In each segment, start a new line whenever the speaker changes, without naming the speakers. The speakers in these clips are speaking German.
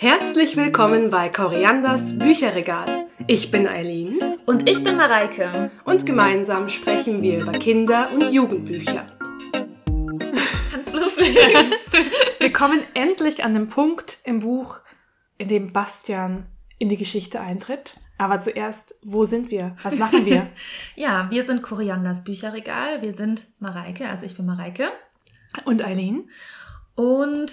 Herzlich willkommen bei Korianders Bücherregal. Ich bin Eileen
Und ich bin Mareike.
und gemeinsam sprechen wir über Kinder- und Jugendbücher.
Kannst loslegen.
Wir kommen endlich an den Punkt im Buch, in dem Bastian in die Geschichte eintritt. Aber zuerst, wo sind wir? Was machen wir?
ja, wir sind Korianders Bücherregal. Wir sind Mareike, also ich bin Mareike.
Und Eileen?
Und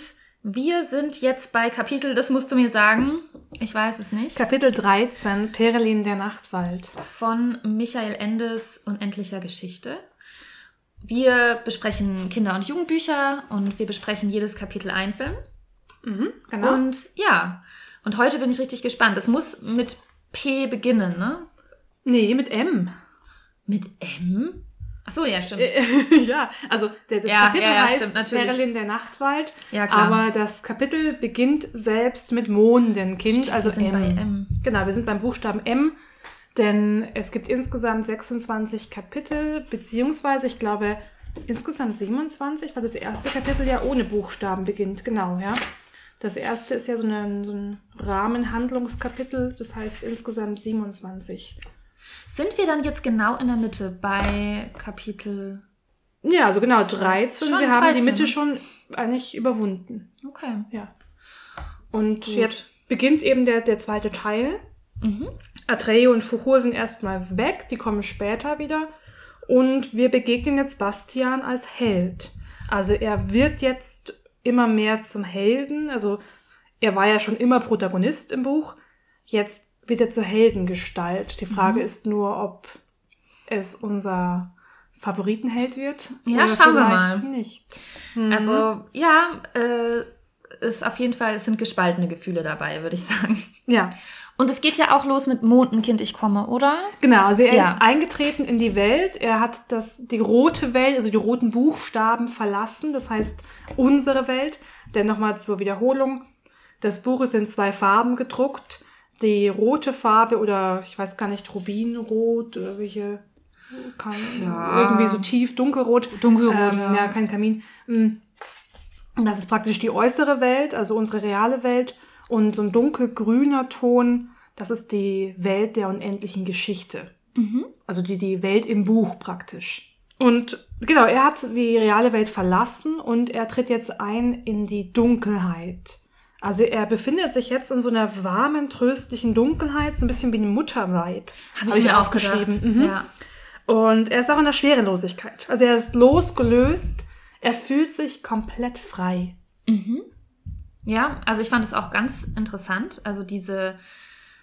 wir sind jetzt bei Kapitel, das musst du mir sagen. Ich weiß es nicht.
Kapitel 13, Perlin der Nachtwald.
von Michael Endes Unendlicher Geschichte. Wir besprechen Kinder- und Jugendbücher und wir besprechen jedes Kapitel einzeln.
Mhm, genau.
Und ja, und heute bin ich richtig gespannt. Es muss mit P beginnen, ne?
nee, mit M.
Mit M? Ach so, ja, stimmt.
ja, also der, das
Ja,
Kapitel
ja, ja,
heißt
stimmt, natürlich.
Perlin der Nachtwald.
Ja, klar.
Aber das Kapitel beginnt selbst mit Mondenkind,
Stimmt,
also
wir sind
M.
bei M.
Genau, wir sind beim Buchstaben M, denn es gibt insgesamt 26 Kapitel, beziehungsweise ich glaube insgesamt 27, weil das erste Kapitel ja ohne Buchstaben beginnt. Genau, ja. Das erste ist ja so, eine, so ein Rahmenhandlungskapitel, das heißt insgesamt 27.
Sind wir dann jetzt genau in der Mitte bei Kapitel.
Ja, also genau, 13.
Schon
wir haben die
13,
Mitte
ne?
schon eigentlich überwunden.
Okay.
Ja. Und
Gut.
jetzt beginnt eben der, der zweite Teil.
Mhm.
Atreo und Fuchur sind erstmal weg, die kommen später wieder. Und wir begegnen jetzt Bastian als Held. Also er wird jetzt immer mehr zum Helden. Also er war ja schon immer Protagonist im Buch. Jetzt wird er zur Heldengestalt. Die Frage
Mhm.
ist nur, ob es unser Favoritenheld wird.
Ja,
oder
schauen wir
vielleicht
mal.
nicht. Mhm.
Also, ja, äh, ist auf jeden Fall, es sind gespaltene Gefühle dabei, würde ich sagen.
ja.
Und es geht ja auch los mit Mondenkind, ich komme, oder?
Genau, also er
Ja.
ist eingetreten in die Welt. Er hat das, die rote Welt, also die roten Buchstaben verlassen. Das heißt, unsere Welt. Denn nochmal zur Wiederholung. Das Buch ist in zwei Farben gedruckt. Die rote Farbe oder ich weiß gar nicht, Rubinrot oder welche, kein,
Ja.
irgendwie so tief dunkelrot.
Dunkelrot,
ähm,
ja.
ja. kein Kamin. Mm. Und Das ist praktisch die äußere Welt, also unsere reale Welt. Und so ein dunkelgrüner Ton, das ist die Welt der unendlichen Geschichte.
Mhm.
Also die, die Welt im Buch praktisch. Und genau, er hat die reale Welt verlassen und er tritt jetzt ein in die Dunkelheit. Also er befindet sich jetzt in so einer warmen, tröstlichen Dunkelheit, so ein bisschen wie ein Mutterweib.
Habe ich,
Hab
mir aufgeschrieben.
Mhm.
Ja.
Und er ist auch in der Schwerelosigkeit. Also er ist losgelöst, er fühlt sich komplett frei.
Mhm. Ja, also ich fand es auch ganz interessant. Also diese,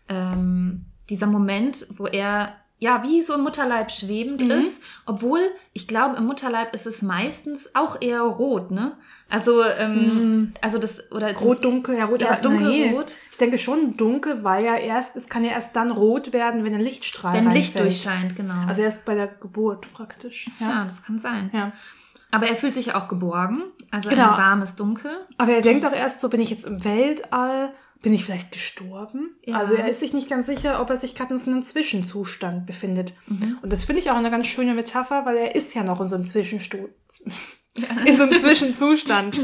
ähm, dieser Moment, wo er ja wie so im Mutterleib schwebend
Mhm.
ist, obwohl ich glaube, im Mutterleib ist es meistens auch eher rot, ne? Also, ähm,
Mhm.
also das oder
Rot, dunkel, ja, rot,
Ja,
aber nee. Ich denke schon dunkel, weil ja erst, es kann ja erst dann rot werden, wenn ein Lichtstrahl
wenn Licht durchscheint, genau.
Also erst bei der Geburt praktisch.
ja. das kann sein.
ja.
Aber er fühlt sich ja auch geborgen, also
Genau.
ein warmes Dunkel.
Aber er denkt auch erst so, bin ich jetzt im Weltall? Bin ich vielleicht gestorben?
Ja.
Also er ist sich nicht ganz sicher, ob er sich gerade in so einem Zwischenzustand befindet.
Mhm.
Und das finde ich auch eine ganz schöne Metapher, weil er ist ja noch in so einem Zwischenstu in so einem Zwischenzustand.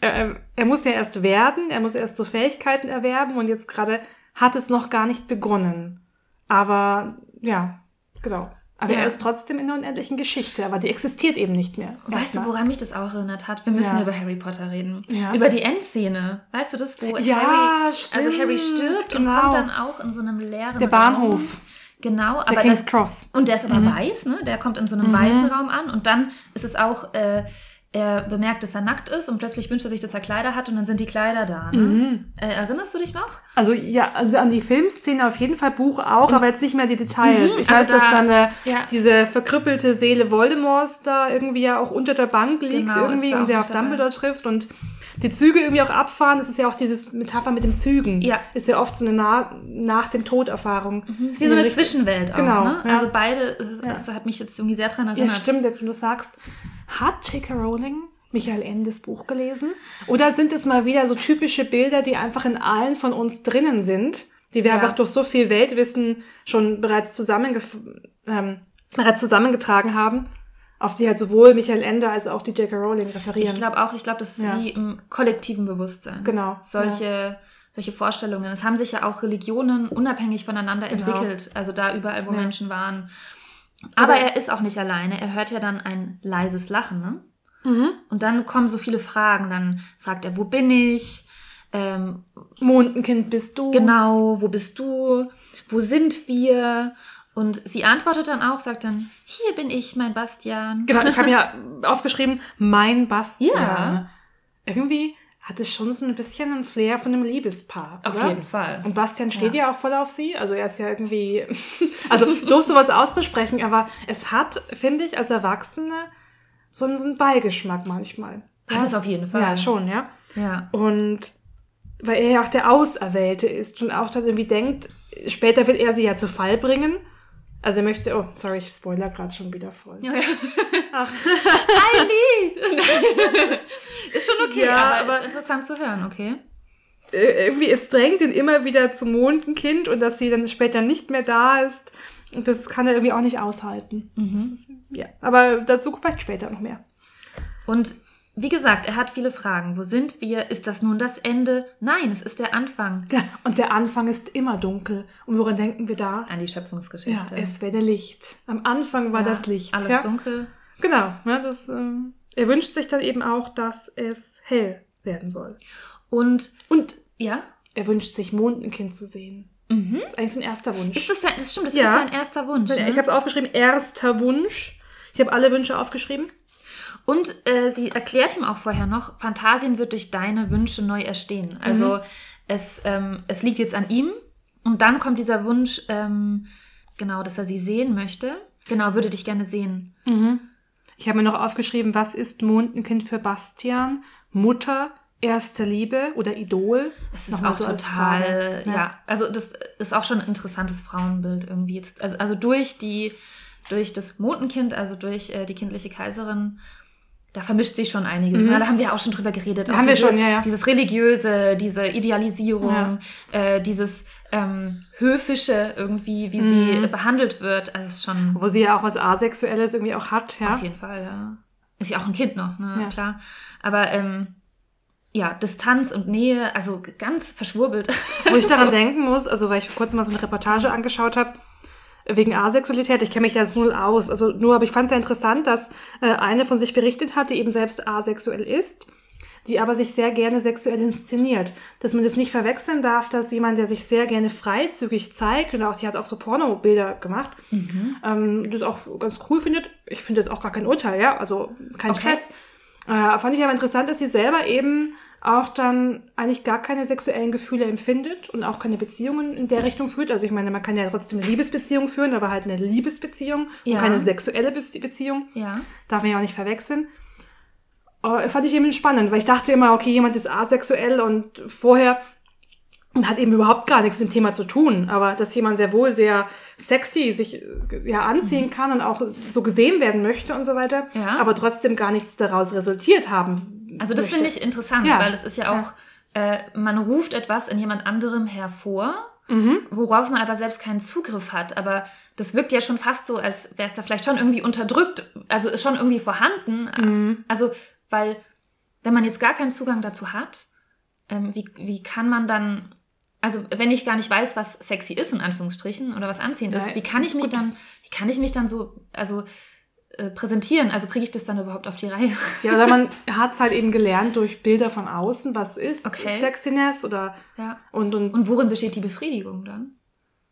er, er muss ja erst werden, er muss erst so Fähigkeiten erwerben und jetzt gerade hat es noch gar nicht begonnen. Aber ja, genau. Aber
Ja.
er ist trotzdem in der unendlichen Geschichte, aber die existiert eben nicht mehr.
Weißt du, woran mich das auch erinnert hat? Wir müssen
Ja.
über Harry Potter reden.
Ja.
Über die Endszene. Weißt du das, wo
Ja,
Harry,
stimmt,
also Harry stirbt und
genau.
kommt dann auch in so einem leeren
Der Bahnhof,
Raum. Genau,
der
aber
King's
das,
Cross.
und der ist aber
Mhm.
weiß, ne? Der kommt in so einem
Mhm.
weißen Raum an und dann ist es auch, äh, er bemerkt, dass er nackt ist und plötzlich wünscht er sich, dass er Kleider hat und dann sind die Kleider da. Ne?
Mhm.
Äh, erinnerst du dich noch?
Also ja, also an die Filmszene auf jeden Fall, Buch auch, aber jetzt nicht mehr die Details.
Mhm,
Ich weiß,
also
dass
da-
dann äh,
Ja.
diese verkrüppelte Seele Voldemorts da irgendwie ja auch unter der Bank liegt
Genau,
irgendwie und der auf
dabei.
Dumbledore trifft und die Züge irgendwie auch abfahren. Das ist ja auch dieses Metapher mit dem Zügen.
Ja.
Ist ja oft so eine Na nach dem Tod Erfahrung.
Das ist wie so eine Zwischenwelt auch,
Genau,
ne?
ja.
Also beide, das,
Ja.
hat mich jetzt irgendwie sehr dran
Ja,
erinnert.
stimmt, jetzt wenn du sagst, hat J.K. Rowling Michael Endes Buch gelesen? Oder sind es mal wieder so typische Bilder, die einfach in allen von uns drinnen sind, die wir
Ja.
einfach durch so viel Weltwissen schon bereits, zusammengef ähm, bereits zusammengetragen haben, auf die halt sowohl Michael Ende als auch die J.K. Rowling referieren?
Ich glaube auch, ich glaube, das ist
Ja.
wie im kollektiven Bewusstsein.
Genau,
Solche solche Vorstellungen. Es haben sich ja auch Religionen unabhängig voneinander
Genau.
entwickelt. Also da überall, wo
Ja.
Menschen waren. Aber
Aber-
er ist auch nicht alleine. Er hört ja dann ein leises Lachen, ne?
Mhm.
Und dann kommen so viele Fragen. Dann fragt er, wo bin ich? Ähm,
Mondenkind bist du.
genau, wo bist du? Wo sind wir? Und sie antwortet dann auch, sagt dann, hier bin ich, mein Bastian.
Genau, ich habe ja aufgeschrieben, mein Bastian.
Ja.
Irgendwie hat es schon so ein bisschen ein Flair von einem Liebespaar.
Auf
oder?
jeden Fall.
Und Bastian steht
Ja.
ja. auch voll auf sie. Also er ist ja irgendwie, also doof sowas auszusprechen, aber es hat, finde ich, als Erwachsene so einen, so einen Beigeschmack manchmal.
Hat es auf jeden Fall.
Ja, schon, ja.
Ja.
Und weil er ja auch der Auserwählte ist und auch dann irgendwie denkt, später will er sie ja zu Fall bringen. Also er möchte, oh, sorry, ich spoiler gerade schon wieder voll.
ja, ja.
Ach.
Ein Lied! ist schon okay,
Ja,
aber,
aber-
ist interessant zu hören, okay?
äh, irgendwie, es drängt ihn immer wieder zum Mondenkind und dass sie dann später nicht mehr da ist. Und das kann er irgendwie auch nicht aushalten.
Mhm.
Ist, ja, aber dazu vielleicht später noch mehr.
Und wie gesagt, er hat viele Fragen. Wo sind wir? Ist das nun das Ende? Nein, es ist der Anfang
Ja, und der Anfang ist immer dunkel. Und woran denken wir da?
an die
Ja,
Schöpfungsgeschichte.
es wäre Licht. Am Anfang war
Ja,
das Licht.
Alles
ja?
dunkel.
Genau. Ja, das, ähm, er wünscht sich dann eben auch, dass es hell werden soll.
Und
Und
ja.
er wünscht sich, Mondenkind zu sehen.
Mhm.
Das ist eigentlich sein erster Wunsch.
Ist das, sein, das stimmt, das
Ja.
ist sein erster Wunsch.
ich
Ne?
habe es aufgeschrieben, erster Wunsch. Ich habe alle Wünsche aufgeschrieben.
Und äh, sie erklärt ihm auch vorher noch, Phantasien wird durch deine Wünsche neu erstehen. Also
Mhm.
es, ähm, es liegt jetzt an ihm. Und dann kommt dieser Wunsch, ähm, genau, dass er sie sehen möchte. Genau, würde dich gerne sehen.
Mhm. Ich habe mir noch aufgeschrieben, was ist Mondenkind für Bastian? Mutter, erste Liebe oder Idol?
Das ist auch
so
total, ja.
Ja.
Also das ist auch schon ein interessantes Frauenbild irgendwie. Jetzt, also, also durch die, durch das Mondenkind, also durch äh, die kindliche Kaiserin, da vermischt sich schon einiges.
Mhm.
Ne? Da haben wir auch schon drüber geredet.
Da haben wir
diese,
schon, ja, ja.
Dieses religiöse, diese Idealisierung,
Ja.
äh, dieses ähm, höfische irgendwie, wie
Mhm.
sie behandelt wird. Also ist schon
Wo sie ja auch was Asexuelles irgendwie auch hat, ja.
auf jeden Fall, ja. Ist ja auch ein Kind noch, ne?
Ja.
Klar. Aber ähm, ja, Distanz und Nähe, also ganz verschwurbelt.
Wo ich daran denken muss, also weil ich vor kurzem mal so eine Reportage angeschaut habe, wegen Asexualität, ich kenne mich da jetzt null aus, also nur, aber ich fand es sehr interessant, dass äh, eine von sich berichtet hat, die eben selbst asexuell ist, die aber sich sehr gerne sexuell inszeniert. Dass man das nicht verwechseln darf, dass jemand, der sich sehr gerne freizügig zeigt, und auch die hat auch so Pornobilder gemacht, ähm, das auch ganz cool findet. Ich finde das auch gar kein Urteil, ja, also kein
Okay.
Stress. Äh, fand ich aber interessant, dass sie selber eben auch dann eigentlich gar keine sexuellen Gefühle empfindet und auch keine Beziehungen in der Richtung führt. Also ich meine, man kann ja trotzdem eine Liebesbeziehung führen, aber halt eine Liebesbeziehung
Ja.
und keine sexuelle Be Beziehung.
Ja.
Darf man ja auch nicht verwechseln. Äh, fand ich eben spannend, weil ich dachte immer, okay, jemand ist asexuell und vorher und hat eben überhaupt gar nichts mit dem Thema zu tun. Aber dass jemand sehr wohl sehr sexy sich äh, ja anziehen kann und auch so gesehen werden möchte und so weiter,
Ja.
aber trotzdem gar nichts daraus resultiert haben.
Also das finde ich interessant,
Ja.
weil das ist ja auch, äh, man ruft etwas in jemand anderem hervor,
Mhm.
worauf man aber selbst keinen Zugriff hat. Aber das wirkt ja schon fast so, als wäre es da vielleicht schon irgendwie unterdrückt. Also ist schon irgendwie vorhanden.
Mhm.
Also, weil, wenn man jetzt gar keinen Zugang dazu hat, ähm, wie, wie kann man dann, also wenn ich gar nicht weiß, was sexy ist, in Anführungsstrichen, oder was anziehend ist,
Ja,
wie kann ich mich
gut,
dann, wie kann ich mich dann so, also äh, präsentieren? Also kriege ich das dann überhaupt auf die Reihe?
Ja, oder man hat es halt eben gelernt durch Bilder von außen, was ist
Okay.
Sexiness oder
ja.
und, und,
Und worin besteht die Befriedigung dann?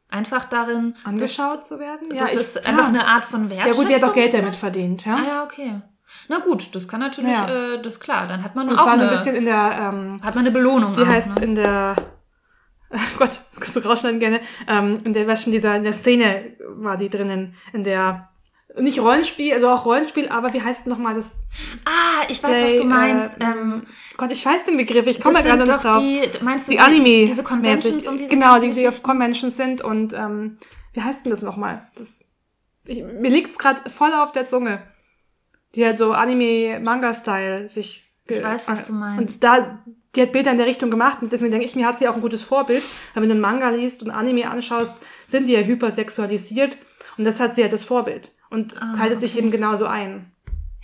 Einfach darin,
angeschaut zu werden.
dass
ich-
das einfach eine Art von
Ja
Wertschätzung
gut, die hat auch Geld
ist?
damit verdient, ja.
Ah ja, okay. Na gut, das kann natürlich,
Ja.
äh, das klar, dann hat man
Und
auch
war so ein bisschen in der, ähm,
hat man eine Belohnung.
wie heißt
ne?
in der, Gott, das kannst du rausschneiden gerne, ähm, in der, was schon dieser, in der Szene war die drinnen, in der, nicht Rollenspiel, also auch Rollenspiel, aber wie heißt nochmal das?
Ah, ich weiß, was
Play,
du meinst.
äh,
ähm,
Gott, ich weiß den Begriff, ich komme gerade
doch
drauf.
die, meinst du
die Anime.
diese Conventions
mäßig.
und diese
Genau, die, die auf? Conventions sind und ähm, wie heißt denn das nochmal? Das, ich, mir liegt's gerade voll auf der Zunge. Die halt so Anime-Manga-Style sich.
Ich weiß, was du meinst.
Und da, die hat Bilder in der Richtung gemacht und deswegen denke ich mir, hat sie auch ein gutes Vorbild. Weil wenn du einen Manga liest und Anime anschaust, sind die ja hypersexualisiert und das hat sie ja das Vorbild und
Ah,
haltet sich
okay.
eben genauso ein.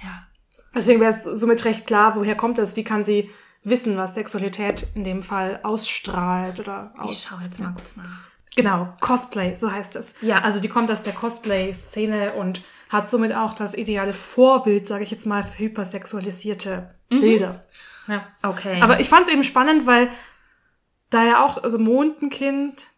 Ja.
Deswegen wäre es somit recht klar, woher kommt das, wie kann sie wissen, was Sexualität in dem Fall ausstrahlt oder
Ich
aus.
schaue jetzt mal kurz nach.
Genau, Cosplay, so heißt es.
Ja.
Also die kommt aus der Cosplay-Szene und hat somit auch das ideale Vorbild, sage ich jetzt mal, für hypersexualisierte Bilder. Ja.
Okay.
Aber ich fand es eben spannend, weil da ja auch, also Mondenkind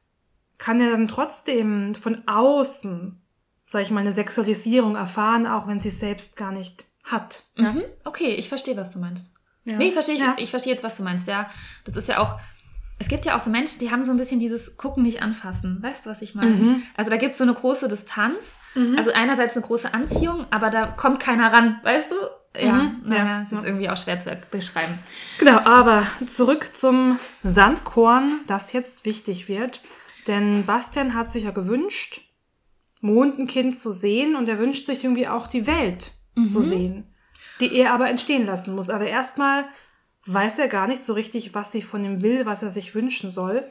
kann ja dann trotzdem von außen, sag ich mal, eine Sexualisierung erfahren, auch wenn sie es selbst gar nicht hat. Ja.
Mhm. Okay, ich verstehe, was du meinst.
Ja.
Nee, ich verstehe,
Ja.
ich, ich verstehe jetzt, was du meinst, ja. Das ist ja auch, es gibt ja auch so Menschen, die haben so ein bisschen dieses Gucken, nicht anfassen. Weißt du, was ich meine?
Mhm.
Also da gibt es so eine große Distanz. Also einerseits eine große Anziehung, aber da kommt keiner ran, weißt du? Ja,
Mhm.
naja,
Ja.
ist jetzt irgendwie auch schwer zu beschreiben.
Genau, aber zurück zum Sandkorn, das jetzt wichtig wird. Denn Bastian hat sich ja gewünscht, Mondenkind zu sehen und er wünscht sich irgendwie auch die Welt zu sehen, die er aber entstehen lassen muss. Aber erstmal weiß er gar nicht so richtig, was sie von ihm will, was er sich wünschen soll.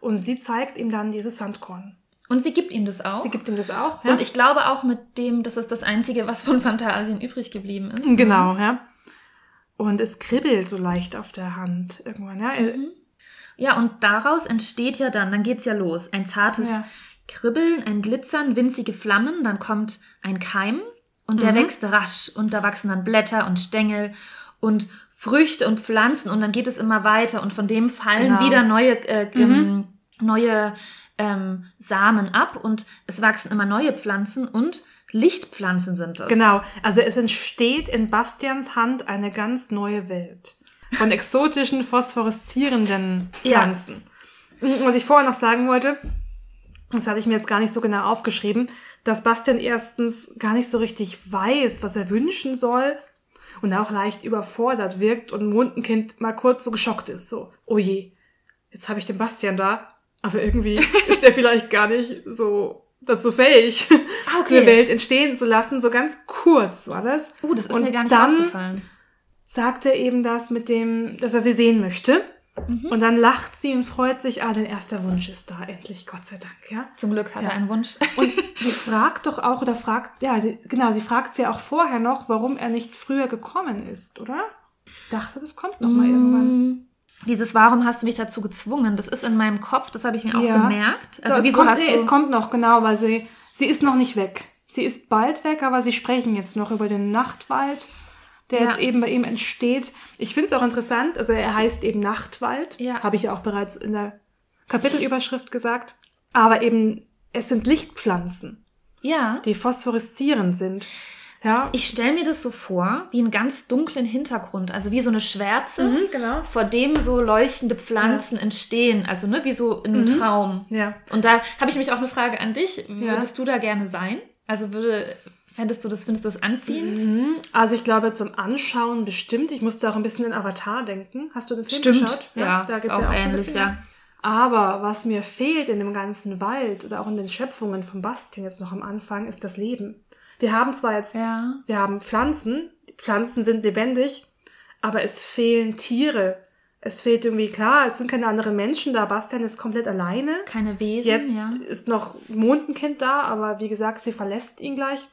Und sie zeigt ihm dann dieses Sandkorn.
Und sie gibt ihm das auch.
Sie gibt ihm das auch.
Und ich glaube auch mit dem, das ist das Einzige, was von Phantasien übrig geblieben ist.
Genau, ja. Und es kribbelt so leicht auf der Hand irgendwann, ja.
Ja, und daraus entsteht ja dann, dann geht's ja los. Ein zartes
Ja.
Kribbeln, ein Glitzern, winzige Flammen, dann kommt ein Keim und der
Mhm.
wächst rasch und da wachsen dann Blätter und Stängel und Früchte und Pflanzen und dann geht es immer weiter und von dem fallen
Genau.
wieder neue, äh,
Mhm.
ähm, neue ähm, Samen ab und es wachsen immer neue Pflanzen und Lichtpflanzen sind das.
Genau, also es entsteht in Bastians Hand eine ganz neue Welt von exotischen, phosphoreszierenden
Ja.
Pflanzen. Und Was ich vorher noch sagen wollte, das hatte ich mir jetzt gar nicht so genau aufgeschrieben, dass Bastian erstens gar nicht so richtig weiß, was er wünschen soll und auch leicht überfordert wirkt und Mondenkind mal kurz so geschockt ist, so, oh je, jetzt habe ich den Bastian da, aber irgendwie ist er vielleicht gar nicht so dazu fähig,
Ah, okay.
eine Welt entstehen zu lassen. So ganz kurz war das.
Uh, das ist
Und
mir gar nicht
dann
aufgefallen.
sagt er eben das mit dem, dass er sie sehen möchte.
Mhm.
Und dann lacht sie und freut sich, ah, dein erster Wunsch ist da, endlich, Gott sei Dank, ja.
Zum Glück hat
Ja.
er einen Wunsch.
Und sie fragt doch auch, oder fragt, ja, genau, sie fragt sie auch vorher noch, warum er nicht früher gekommen ist, oder? Ich dachte, das kommt noch mal irgendwann.
Dieses Warum hast du mich dazu gezwungen? Das ist in meinem Kopf, das habe ich mir auch
Ja.
gemerkt. Also
es
wieso
kommt,
hast
nee,
du
es kommt noch, genau, weil sie, sie ist noch nicht weg. Sie ist bald weg, aber sie sprechen jetzt noch über den Nachtwald, der
Ja.
jetzt eben bei ihm entsteht. Ich finde es auch interessant, also er heißt eben Nachtwald,
Ja.
habe ich ja auch bereits in der Kapitelüberschrift gesagt. Aber eben, es sind Lichtpflanzen,
Ja.
die phosphoreszierend sind. Ja,
Ich stelle mir das so vor, wie einen ganz dunklen Hintergrund, also wie so eine Schwärze,
Mhm, genau.
vor dem so leuchtende Pflanzen entstehen, also ne, wie so in einem
Mhm.
Traum.
Ja.
Und da habe ich mich auch eine Frage an dich. Würdest du da gerne sein? Also würde, fändest du das, findest du es anziehend?
Mhm. Also ich glaube zum Anschauen bestimmt. Ich musste auch ein bisschen in Avatar denken. Hast du den Film geschaut?
Ja,
da
ist
geht's
auch
ja auch
ähnlich, ja.
Aber was mir fehlt in dem ganzen Wald oder auch in den Schöpfungen von Bastian jetzt noch am Anfang, ist das Leben. Wir haben zwar jetzt,
Ja.
wir haben Pflanzen, die Pflanzen sind lebendig, aber es fehlen Tiere. Es fehlt irgendwie, klar, es sind keine anderen Menschen da. Bastian ist komplett alleine.
Keine Wesen,
Jetzt
ja.
ist noch Mondenkind da, aber wie gesagt, sie verlässt ihn gleich.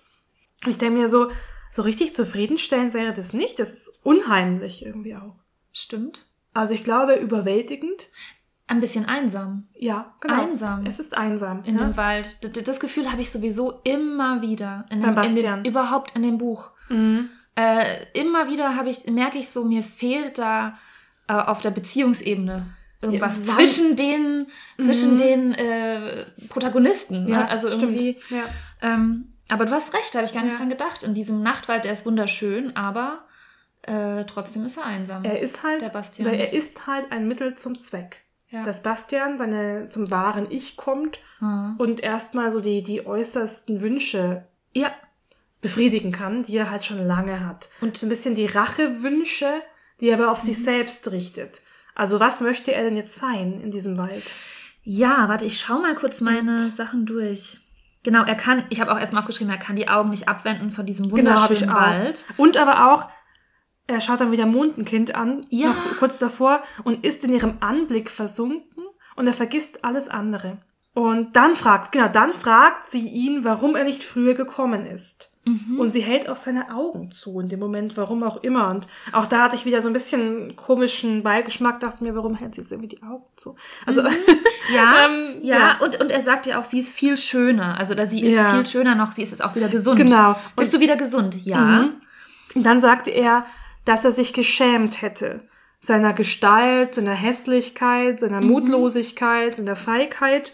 Ich denke mir so, so richtig zufriedenstellend wäre das nicht. Das ist unheimlich irgendwie auch.
Stimmt.
Also ich glaube, überwältigend.
Ein bisschen einsam
Ja, genau.
Einsam.
Es ist einsam.
in
ja?
dem Wald. D- d- Das Gefühl habe ich sowieso immer wieder. In dem, in
Bastian.
dem, überhaupt in dem Buch.
Mhm.
Äh, immer wieder habe ich, merke ich so, mir fehlt da äh, auf der Beziehungsebene irgendwas
Ja,
zwischen den, zwischen
Mhm.
den äh, Protagonisten.
Ja,
ne? Also
stimmt.
irgendwie.
Ja.
Ähm, aber du hast recht, da habe ich gar nicht dran gedacht. In diesem Nachtwald, der ist wunderschön, aber äh, trotzdem ist er einsam.
Er ist halt,
Der Bastian.
er ist halt ein Mittel zum Zweck.
Ja.
Dass Bastian seine, zum wahren Ich kommt
Hm.
und erstmal so die, die äußersten Wünsche
ja,
befriedigen kann, die er halt schon lange hat. Und so ein bisschen die Rachewünsche, die er aber auf
Mhm.
sich selbst richtet. Also was möchte er denn jetzt sein in diesem Wald?
Ja, warte, ich schau mal kurz meine
Und-
Sachen durch. Genau, er kann, ich habe auch erstmal aufgeschrieben, er kann die Augen nicht abwenden von diesem
Genau,
wunderschönen
ich auch.
Wald.
Und aber auch, er schaut dann wieder Mondenkind an,
Ja.
noch kurz davor, und ist in ihrem Anblick versunken und er vergisst alles andere. Und dann fragt, genau, dann fragt sie ihn, warum er nicht früher gekommen ist. Und sie hält auch seine Augen zu in dem Moment, warum auch immer. Und auch da hatte ich wieder so ein bisschen komischen Beigeschmack, dachte mir, warum hält sie jetzt irgendwie die Augen zu? Also,
Ja,
Ähm,
ja,
ja.
Und, und er sagt ja auch, sie ist viel schöner. Also, oder sie ist
Ja.
viel schöner noch, sie ist jetzt auch wieder gesund.
Genau.
Bist du wieder gesund? Ja.
Mhm. Und dann sagte er, dass er sich geschämt hätte. Seiner Gestalt, seiner Hässlichkeit, seiner Mutlosigkeit, seiner Feigheit.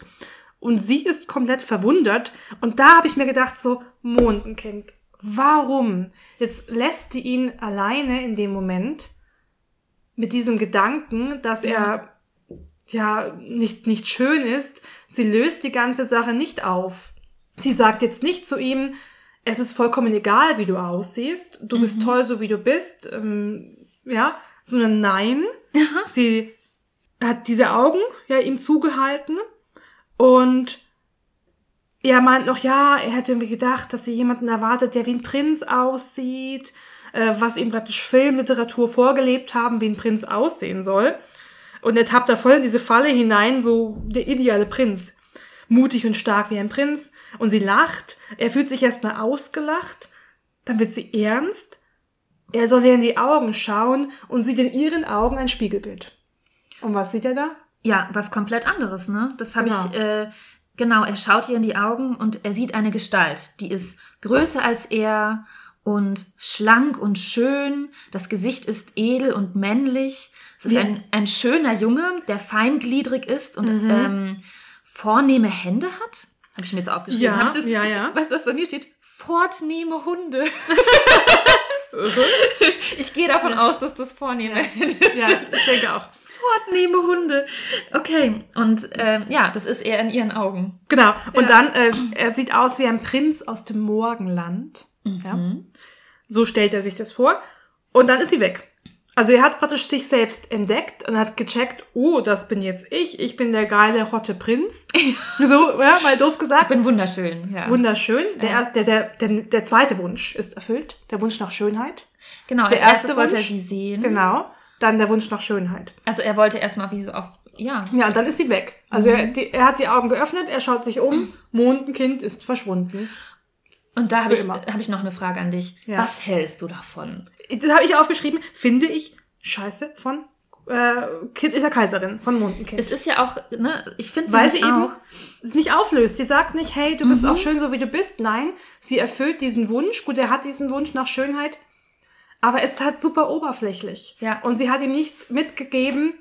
Und sie ist komplett verwundert. Und da habe ich mir gedacht, so, Mondenkind, warum? Jetzt lässt die ihn alleine in dem Moment mit diesem Gedanken, dass er ja nicht, nicht schön ist. Sie löst die ganze Sache nicht auf. Sie sagt jetzt nicht zu ihm, es ist vollkommen egal, wie du aussiehst. Du bist toll, so wie du bist. Ähm, ja, sondern nein. Sie hat diese Augen ja ihm zugehalten und er meint noch, ja, er hätte irgendwie gedacht, dass sie jemanden erwartet, der wie ein Prinz aussieht, äh, was ihm praktisch Filmliteratur vorgelebt haben, wie ein Prinz aussehen soll. Und er tappt da voll in diese Falle hinein, so der ideale Prinz. Mutig und stark wie ein Prinz. Und sie lacht. Er fühlt sich erstmal ausgelacht. Dann wird sie ernst. Er soll ihr in die Augen schauen und sieht in ihren Augen ein Spiegelbild. Und was sieht er da?
Ja, was komplett anderes, ne? Das habe
Genau.
ich, äh, genau, er schaut ihr in die Augen und er sieht eine Gestalt, die ist größer als er und schlank und schön. Das Gesicht ist edel und männlich. Es ist ein, ein schöner Junge, der feingliedrig ist und
Mhm.
ähm, vornehme Hände hat. Habe ich mir jetzt aufgeschrieben.
Ja,
Hab ich das,
ja, ja.
Weißt du, was bei mir steht? Fortnehme Hunde. Ich gehe davon aus, dass das vornehme Hände
ja, ich denke auch.
Fortnehme Hunde. Okay, und ähm, ja, das ist er in ihren Augen.
Genau. Und
Ja.
dann, äh, er sieht aus wie ein Prinz aus dem Morgenland. Ja.
Mhm.
So stellt er sich das vor. Und dann ist sie weg. Also er hat praktisch sich selbst entdeckt und hat gecheckt, oh, das bin jetzt ich. Ich bin der geile, hotte Prinz. so, ja, mal doof
Ich
gesagt.
bin wunderschön, ja.
Wunderschön. Der,
Ja.
der, der, der, der zweite Wunsch ist erfüllt. Der Wunsch nach Schönheit.
genau, als
der erste
erstes wollte er
Wunsch.
sie sehen.
Genau. Dann der Wunsch nach Schönheit.
Also er wollte erstmal wie so auf, ja.
Ja, und dann ist sie weg. Also er, die, er hat die Augen geöffnet, er schaut sich um, Mondenkind ist verschwunden.
Und da habe ich,
immer.
hab ich noch eine Frage an dich.
Ja.
Was hältst du davon?
Das habe ich aufgeschrieben, finde ich scheiße von äh, kindlicher Kaiserin, von Mondenkind.
Es ist ja auch, ne, ich finde
Weil sie eben
auch,
es nicht auflöst. Sie sagt nicht, hey, du bist
Mhm.
auch schön, so wie du bist. Nein, sie erfüllt diesen Wunsch. Gut, er hat diesen Wunsch nach Schönheit, aber es ist halt super oberflächlich.
Ja.
Und sie hat ihm nicht mitgegeben,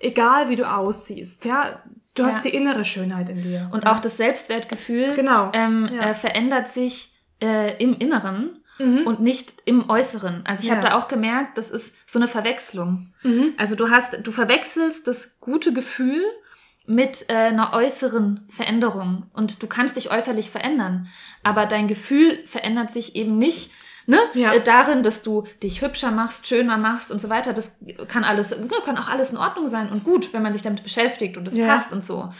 egal wie du aussiehst. Ja, du hast
Ja.
die innere Schönheit in dir.
und auch das Selbstwertgefühl
Genau.
ähm,
Ja.
äh, verändert sich äh, im Inneren
Mhm.
und nicht im Äußeren. Also ich
Ja.
habe da auch gemerkt, das ist so eine Verwechslung.
Mhm.
Also du hast, du verwechselst das gute Gefühl mit äh, einer äußeren Veränderung und du kannst dich äußerlich verändern, aber dein Gefühl verändert sich eben nicht. Ne?
Ja.
Äh, darin, dass du dich hübscher machst, schöner machst und so weiter, das kann alles, ne, kann auch alles in Ordnung sein und gut, wenn man sich damit beschäftigt und es
Ja.
passt und so.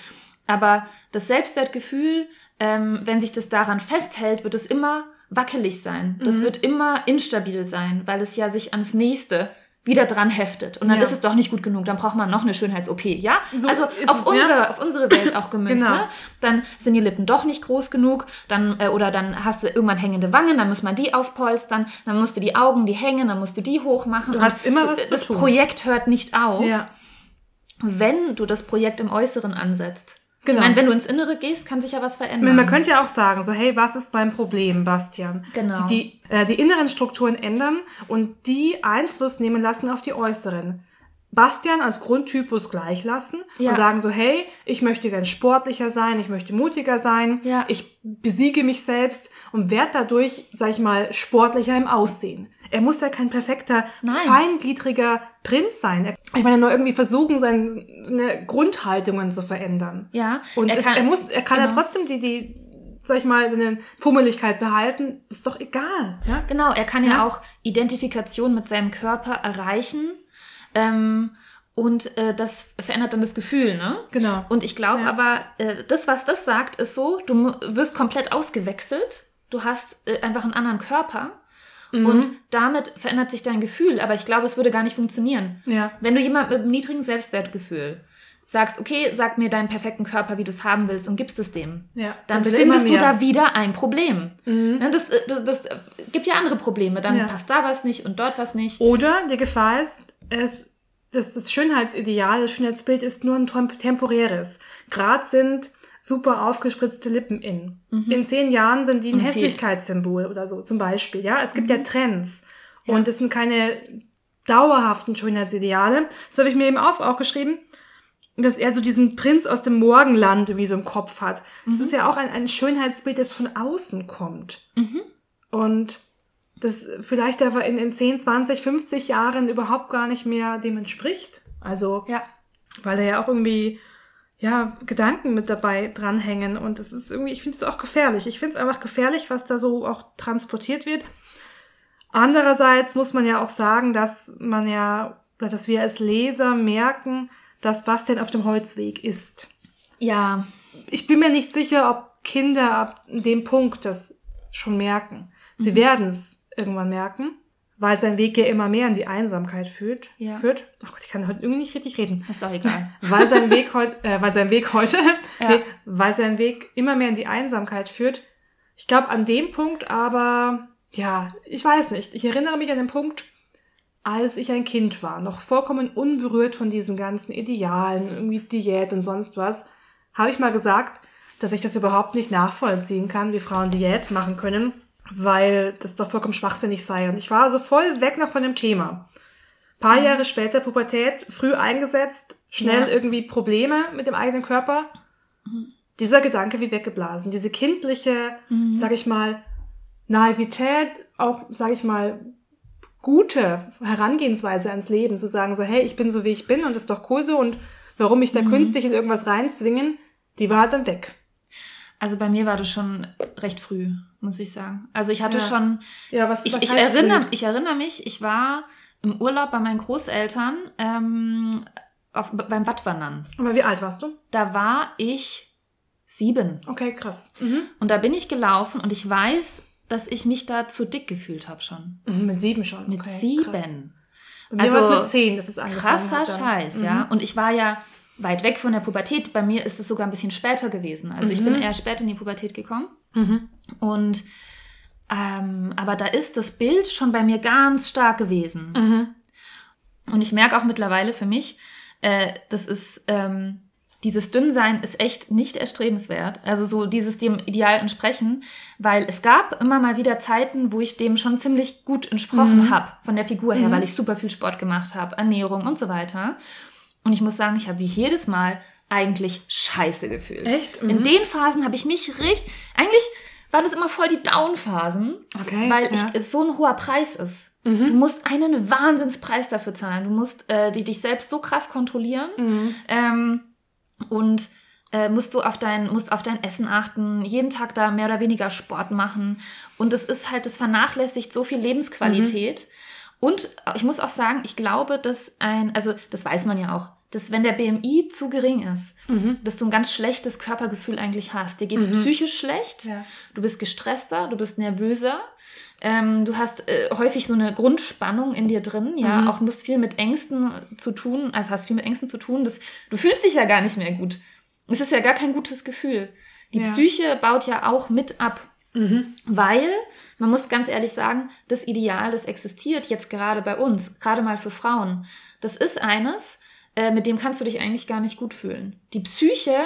Aber das Selbstwertgefühl, ähm, wenn sich das daran festhält, wird es immer wackelig sein. Das
Mhm.
wird immer instabil sein, weil es ja sich ans nächste wieder dran heftet. Und dann
Ja.
ist es doch nicht gut genug. Dann braucht man noch eine Schönheits-OP, ja?
So
also auf,
es,
unsere,
ja.
auf unsere Welt auch gemünzt.
Genau.
ne? Dann sind die Lippen doch nicht groß genug. Dann, äh, oder dann hast du irgendwann hängende Wangen, dann muss man die aufpolstern. Dann musst du die Augen, die hängen, dann musst du die hochmachen.
Du hast immer was zu
Das
tun.
Projekt hört nicht auf,
Ja.
wenn du das Projekt im Äußeren ansetzt.
Genau.
Ich meine, wenn du ins Innere gehst, kann sich ja was verändern.
Man könnte ja auch sagen, so, hey, was ist mein Problem, Bastian?
Genau.
Die, die, äh, die inneren Strukturen ändern und die Einfluss nehmen lassen auf die äußeren. Bastian als Grundtypus gleich lassen
Ja.
und sagen so, hey, ich möchte gern sportlicher sein, ich möchte mutiger sein,
Ja.
ich besiege mich selbst und werde dadurch, sag ich mal, sportlicher im Aussehen. Er muss ja kein perfekter,
Nein.
feingliedriger Prinz sein. Er- Ich meine, nur irgendwie versuchen, seine, Grundhaltungen zu verändern.
ja,
Und
er
es,
kann,
er muss, er kann ja
genau.
trotzdem die, die, sag ich mal, seine Pummeligkeit behalten. Ist doch egal, ja?
Genau, er kann ja,
Ja.
auch Identifikation mit seinem Körper erreichen. Ähm, und äh, das verändert dann das Gefühl, ne?
Genau.
Und ich glaube
Ja.
aber, äh, das, was das sagt, ist so, du wirst komplett ausgewechselt. Du hast äh, einfach einen anderen Körper.
Mhm.
Und damit verändert sich dein Gefühl. Aber ich glaube, es würde gar nicht funktionieren.
ja.
Wenn du jemand mit einem niedrigen Selbstwertgefühl sagst, okay, sag mir deinen perfekten Körper, wie du es haben willst und gibst es dem.
Ja,
Dann
er
findest du da wieder ein Problem. Ne, Das, äh, das, das gibt ja andere Probleme. Dann passt da was nicht und dort was nicht.
Oder die Gefahr ist, es, dass das Schönheitsideal, das Schönheitsbild ist nur ein tem- temporäres. Gerade sind super aufgespritzte Lippen in. In zehn Jahren sind die ein Hässlichkeitssymbol oder so, zum Beispiel. Ja, es gibt ja Trends. Und es sind keine dauerhaften Schönheitsideale. Das habe ich mir eben auch, auch geschrieben, dass er so diesen Prinz aus dem Morgenland irgendwie so im Kopf hat. Das ist ja auch ein, ein Schönheitsbild, das von außen kommt. Und das vielleicht aber in, in 10, 20, 50 Jahren überhaupt gar nicht mehr dem entspricht. Also,
Ja.
weil da ja auch irgendwie, ja, Gedanken mit dabei dranhängen. Und es ist irgendwie, ich finde es auch gefährlich. Ich finde es einfach gefährlich, was da so auch transportiert wird. Andererseits muss man ja auch sagen, dass man ja, oder dass wir als Leser merken, dass Bastian auf dem Holzweg ist.
Ja,
Ich bin mir nicht sicher, ob Kinder ab dem Punkt das schon merken. Sie werden es irgendwann merken, weil sein Weg ja immer mehr in die Einsamkeit führt.
Ja.
führt. Oh Gott, ich kann heute irgendwie nicht richtig reden.
ist doch egal.
Weil sein Weg heute, äh, weil sein Weg heute,
Ja.
nee, weil sein Weg immer mehr in die Einsamkeit führt. Ich glaube, an dem Punkt aber, ja, ich weiß nicht. Ich erinnere mich an den Punkt, als ich ein Kind war, noch vollkommen unberührt von diesen ganzen Idealen, irgendwie Diät und sonst was, habe ich mal gesagt, dass ich das überhaupt nicht nachvollziehen kann, wie Frauen Diät machen können, weil das doch vollkommen schwachsinnig sei. Und ich war so voll weg noch von dem Thema. Paar Jahre später Pubertät, früh eingesetzt, schnell
Ja.
irgendwie Probleme mit dem eigenen Körper. Dieser Gedanke wie weggeblasen, diese kindliche, sag ich mal, Naivität, auch, sag ich mal, gute Herangehensweise ans Leben, zu sagen so, hey, ich bin so wie ich bin und ist doch cool so und warum mich da künstlich in irgendwas reinzwingen, die war halt dann weg.
Also bei mir war das schon recht früh, muss ich sagen. Also ich hatte
Ja.
schon,
Ja, was,
ich,
was
ich, erinnere, ich erinnere mich, ich war im Urlaub bei meinen Großeltern ähm, auf, beim Wattwandern.
Aber wie alt warst du?
Da war ich sieben.
Okay, krass. Mhm.
Und da bin ich gelaufen und ich weiß, dass ich mich da zu dick gefühlt habe schon.
Mhm, Mit sieben schon.
Mit
okay,
sieben.
Krass. Bei mir
Also,
war es mit zehn, das ist angefangen
Krasser. Scheiß,
Mhm.
ja. Und ich war ja weit weg von der Pubertät. Bei mir ist es sogar ein bisschen später gewesen. Also ich bin eher später in die Pubertät gekommen.
Mhm.
Und ähm, aber da ist das Bild schon bei mir ganz stark gewesen.
Mhm.
Und ich merke auch mittlerweile für mich, äh, das ist ähm, dieses Dünnsein ist echt nicht erstrebenswert. Also so dieses dem Ideal entsprechen, weil es gab immer mal wieder Zeiten, wo ich dem schon ziemlich gut entsprochen
Mhm.
habe von der Figur her,
Mhm.
weil ich super viel Sport gemacht habe, Ernährung und so weiter. Und ich muss sagen, ich habe mich jedes Mal eigentlich scheiße gefühlt.
Echt?
In
Mhm.
den Phasen habe ich mich richtig, eigentlich waren es immer voll die Down-Phasen,
Okay,
weil
ja.
ich, es so ein hoher Preis ist.
Mhm.
Du musst einen Wahnsinnspreis dafür zahlen. Du musst äh, die, dich selbst so krass kontrollieren
Mhm.
ähm, und äh, musst du auf dein, musst auf dein Essen achten, jeden Tag da mehr oder weniger Sport machen. Und es ist halt, das vernachlässigt so viel Lebensqualität.
Mhm.
Und ich muss auch sagen, ich glaube, dass ein, also das weiß man ja auch, dass wenn der BMI zu gering ist,
Mhm.
dass du ein ganz schlechtes Körpergefühl eigentlich hast. Dir geht's psychisch schlecht,
Ja.
du bist gestresster, du bist nervöser, ähm, du hast äh, häufig so eine Grundspannung in dir drin, ja,
Mhm.
auch musst viel mit Ängsten zu tun, also hast viel mit Ängsten zu tun, das, du fühlst dich ja gar nicht mehr gut. Es ist ja gar kein gutes Gefühl. Die
Ja.
Psyche baut ja auch mit ab.
Mhm.
Weil, man muss ganz ehrlich sagen, das Ideal, das existiert jetzt gerade bei uns, gerade mal für Frauen, das ist eines, äh, mit dem kannst du dich eigentlich gar nicht gut fühlen. Die Psyche,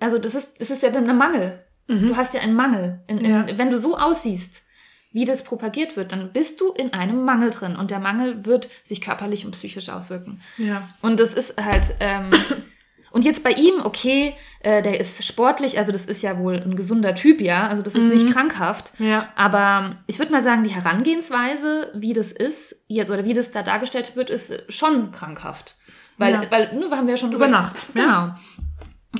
also das ist, das ist ja dann ein Mangel. Du hast ja einen Mangel. In, in,
Ja.
Wenn du so aussiehst, wie das propagiert wird, dann bist du in einem Mangel drin und der Mangel wird sich körperlich und psychisch auswirken.
Ja.
Und das ist halt. Ähm, und jetzt bei ihm, okay, äh, der ist sportlich, also das ist ja wohl ein gesunder Typ, ja. Also das ist nicht krankhaft.
Ja.
Aber ich würde mal sagen, die Herangehensweise, wie das ist, jetzt oder wie das da dargestellt wird, ist schon krankhaft. Weil,
Ja.
weil nur haben wir ja schon
Über Nacht,
Genau.
ja.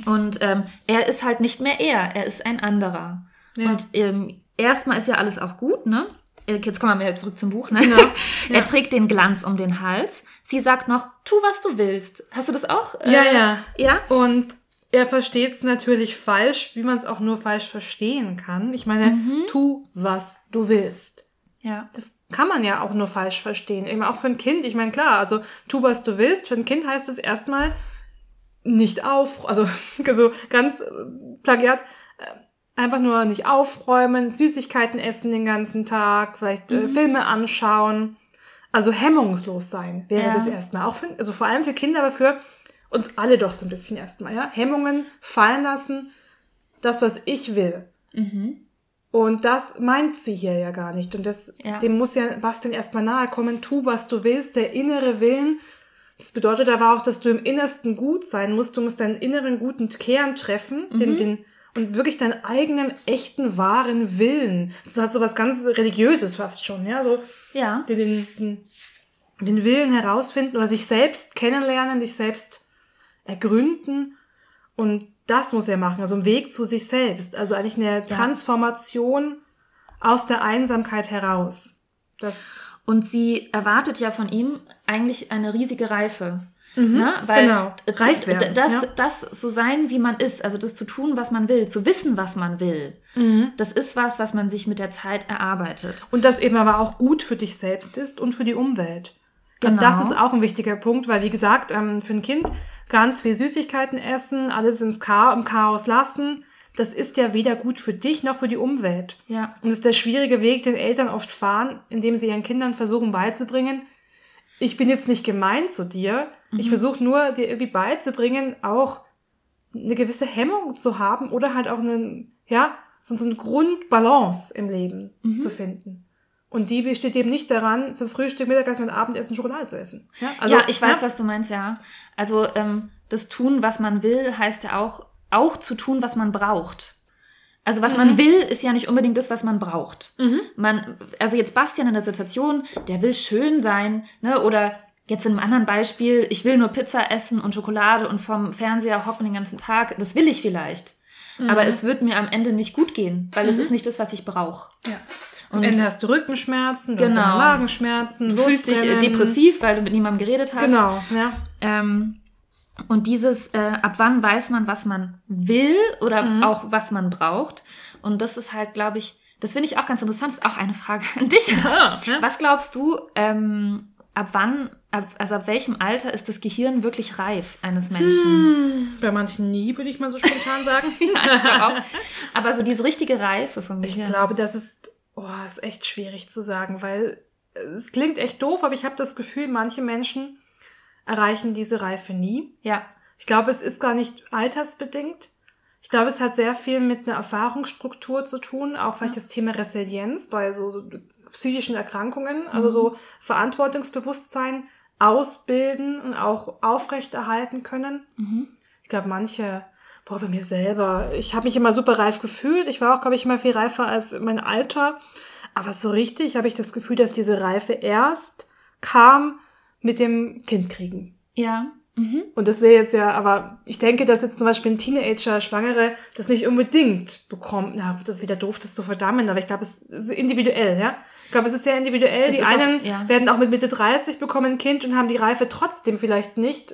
Und ähm, er ist halt nicht mehr er, er ist ein anderer.
Ja.
Und ähm, erstmal ist ja alles auch gut, ne? Äh, Jetzt kommen wir wieder zurück zum Buch, ne?
Genau.
er
Ja.
trägt den Glanz um den Hals. Sie sagt noch, tu, was du willst. Hast du das auch?
Ja,
äh,
ja.
Ja?
Und er versteht es natürlich falsch, wie man es auch nur falsch verstehen kann. Ich meine,
Mhm.
tu, was du willst.
Ja.
Das kann man ja auch nur falsch verstehen. Eben auch für ein Kind. Ich meine, klar, also tu, was du willst. Für ein Kind heißt es erstmal, nicht auf, also so ganz äh, plagiat, äh, einfach nur nicht aufräumen, Süßigkeiten essen den ganzen Tag, vielleicht äh,
Mhm.
Filme anschauen. Also hemmungslos sein wäre
Ja.
das erstmal. Auch für, also vor allem für Kinder, aber für uns alle doch so ein bisschen erstmal, ja. Hemmungen fallen lassen, das, was ich will.
Mhm.
Und das meint sie hier ja gar nicht. Und das,
Ja.
dem muss ja Bastian erstmal nahe kommen, tu, was du willst, der innere Willen. Das bedeutet aber auch, dass du im Innersten gut sein musst. Du musst deinen inneren guten Kern treffen, den, den, und wirklich deinen eigenen, echten, wahren Willen. Das ist halt so was ganz Religiöses fast schon, ja, so
Ja.
den, den, den, Willen herausfinden oder sich selbst kennenlernen, dich selbst ergründen. Und das muss er machen, also ein Weg zu sich selbst. Also eigentlich eine Transformation aus der Einsamkeit heraus. Das,
Und sie erwartet ja von ihm eigentlich eine riesige Reife. Ne?
genau.
zu-
Reif werden,
das,
ja.
das so sein, wie man ist, also das zu tun, was man will, zu wissen, was man will, das ist was, was man sich mit der Zeit erarbeitet.
Und das eben aber auch gut für dich selbst ist und für die Umwelt.
Genau.
Das ist auch ein wichtiger Punkt, weil wie gesagt, ähm, für ein Kind ganz viel Süßigkeiten essen, alles ins Cha im Chaos lassen, das ist ja weder gut für dich noch für die Umwelt.
Ja.
Und das ist der schwierige Weg, den Eltern oft fahren, indem sie ihren Kindern versuchen beizubringen, ich bin jetzt nicht gemein zu dir, ich versuche nur dir irgendwie beizubringen, auch eine gewisse Hemmung zu haben oder halt auch einen, ja, so, eine Grundbalance im Leben zu finden. Und die besteht eben nicht daran, zum Frühstück, Mittagessen und Abendessen Schokolade zu essen. Ja, also,
ja, ich weiß, was du meinst, ja. Also ähm, das Tun, was man will, heißt ja auch, auch zu tun, was man braucht. Also was man will, ist ja nicht unbedingt das, was man braucht.
Mhm.
Man, also jetzt Bastian in der Situation, der will schön sein, ne? Oder jetzt in einem anderen Beispiel, ich will nur Pizza essen und Schokolade und vom Fernseher hocken den ganzen Tag. Das will ich vielleicht.
Mhm.
Aber es wird mir am Ende nicht gut gehen, weil es ist nicht das, was ich brauche.
Ja.
Und
Am Ende hast du Rückenschmerzen, du
Genau.
hast Magenschmerzen,
du fühlst dich äh, depressiv, weil du mit niemandem geredet hast.
Genau, ja.
Ähm, und dieses, äh, ab wann weiß man, was man will oder
Mhm.
auch was man braucht. Und das ist halt, glaube ich, das finde ich auch ganz interessant. Das ist auch eine Frage an dich.
ja.
Was glaubst du, ähm, ab wann, ab, also ab welchem Alter ist das Gehirn wirklich reif eines Menschen?
Hm, bei manchen nie, würde ich mal so spontan sagen.
Ja, ich. Aber so diese richtige Reife vom
Ich
Gehirn.
glaube, das ist, oh, ist echt schwierig zu sagen, weil es klingt echt doof, aber ich habe das Gefühl, manche Menschen erreichen diese Reife nie.
Ja,
Ich glaube, es ist gar nicht altersbedingt. Ich glaube, es hat sehr viel mit einer Erfahrungsstruktur zu tun, auch vielleicht das Thema Resilienz bei so, so psychischen Erkrankungen, also so Verantwortungsbewusstsein ausbilden und auch aufrechterhalten können. Ich glaube, manche, boah, bei mir selber, ich habe mich immer super reif gefühlt. Ich war auch, glaube ich, immer viel reifer als mein Alter. Aber so richtig habe ich das Gefühl, dass diese Reife erst kam mit dem Kindkriegen.
ja. Mhm.
Und das wäre jetzt ja, aber ich denke, dass jetzt zum Beispiel ein Teenager, Schwangere, das nicht unbedingt bekommt. Na, das ist wieder doof, das zu verdammen, aber ich glaube, es ist individuell, ja. Ich glaube, es ist sehr individuell.
Es
die
ist auch-
einen
ja.
werden auch mit Mitte 30 bekommen ein Kind und haben die Reife trotzdem vielleicht nicht.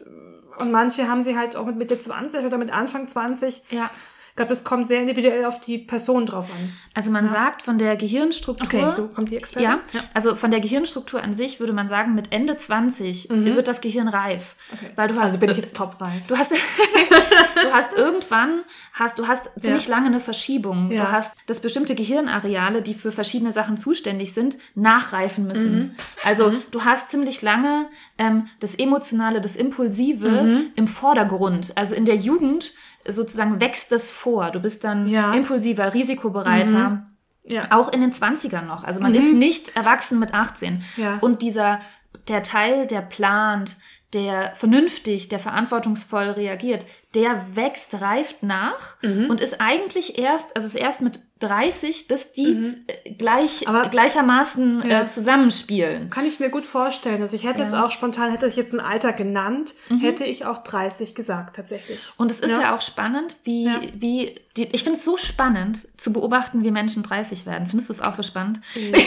Und manche haben sie halt auch mit Mitte 20 oder mit Anfang 20.
Ja.
Ich glaube, das kommt sehr individuell auf die Person drauf an.
Also man sagt von der Gehirnstruktur.
Okay, du kommt die Expertin.
Ja, also von der Gehirnstruktur an sich würde man sagen, mit Ende 20 wird das Gehirn reif.
Okay.
Weil du hast,
also bin ich jetzt top reif.
Du hast, du hast irgendwann, hast, du hast ziemlich
Ja.
lange eine Verschiebung.
Ja.
Du hast, dass bestimmte Gehirnareale, die für verschiedene Sachen zuständig sind, nachreifen müssen.
Mhm.
Also du hast ziemlich lange ähm, das Emotionale, das Impulsive
Mhm.
im Vordergrund. Also in der Jugend sozusagen wächst das vor. Du bist dann
Ja.
impulsiver, risikobereiter.
Ja.
Auch in den 20ern noch. Also man ist nicht erwachsen mit 18.
Ja.
Und dieser, der Teil, der plant, der vernünftig, der verantwortungsvoll reagiert, der wächst, reift nach
Mhm.
und ist eigentlich erst, also es ist erst mit 30, dass die äh, gleich,
Mhm. Aber-
gleichermaßen
Ja.
äh, zusammenspielen.
Kann ich mir gut vorstellen. Also ich hätte
Ja.
jetzt auch spontan, hätte ich jetzt ein Alter genannt, hätte ich auch 30 gesagt, tatsächlich.
Und es ist ja,
Ja.
auch spannend, wie, wie die, ich finde es so spannend zu beobachten, wie Menschen 30 werden. Findest du es auch so spannend?